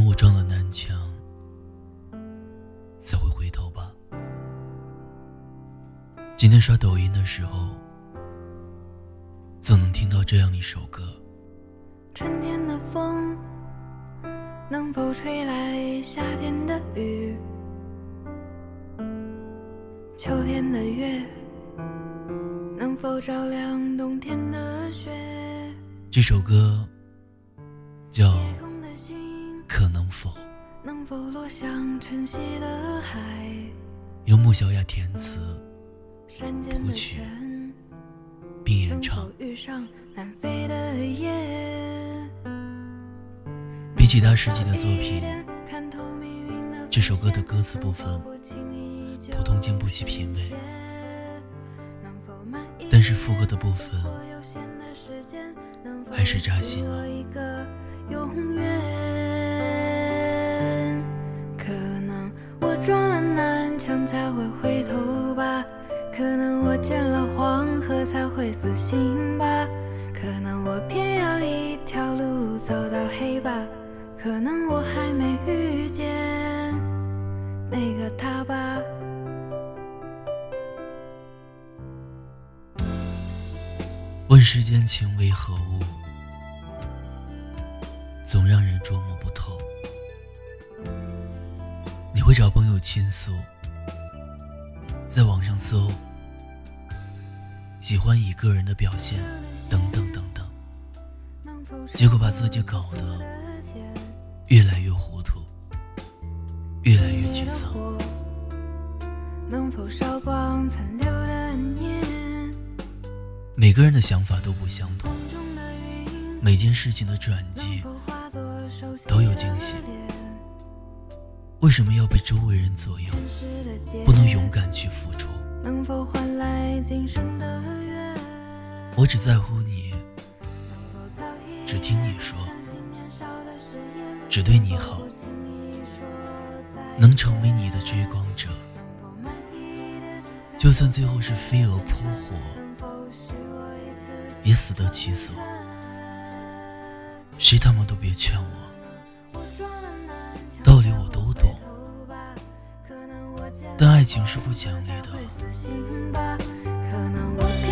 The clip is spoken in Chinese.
能我撞了南墙，才会回头吧。今天刷抖音的时候，总能听到这样一首歌。春天的风，能否吹来夏天的雨？秋天的月，能否照亮冬天的雪？这首歌叫《可能否》，能否落向晨曦的海？由穆小雅填词谱曲泉，并演唱能否。遇上南飞的夜？比起他实际的作品，这首歌的歌词部分普通经不起品味，但是副歌的部分还是扎心了撞了南墙才会回头吧可能我见了黄河才会死心吧可能我偏要一条路走到黑吧可能我还没遇见那个他吧问世间情为何物，总让人捉摸不透。会找朋友倾诉，在网上搜喜欢一个人的表现，等等等等，结果把自己搞得越来越糊涂，越来越沮丧。能否烧光残留的念？每个人的想法都不相同，每件事情的转机都有惊喜为什么要被周围人左右？不能勇敢去付出。能否换来今生的？我只在乎你，只听你说，只对你好，能成为你的追光者。就算最后是飞蛾扑火，也死得其所。谁他妈都别劝，我但爱情是不讲理的。可能我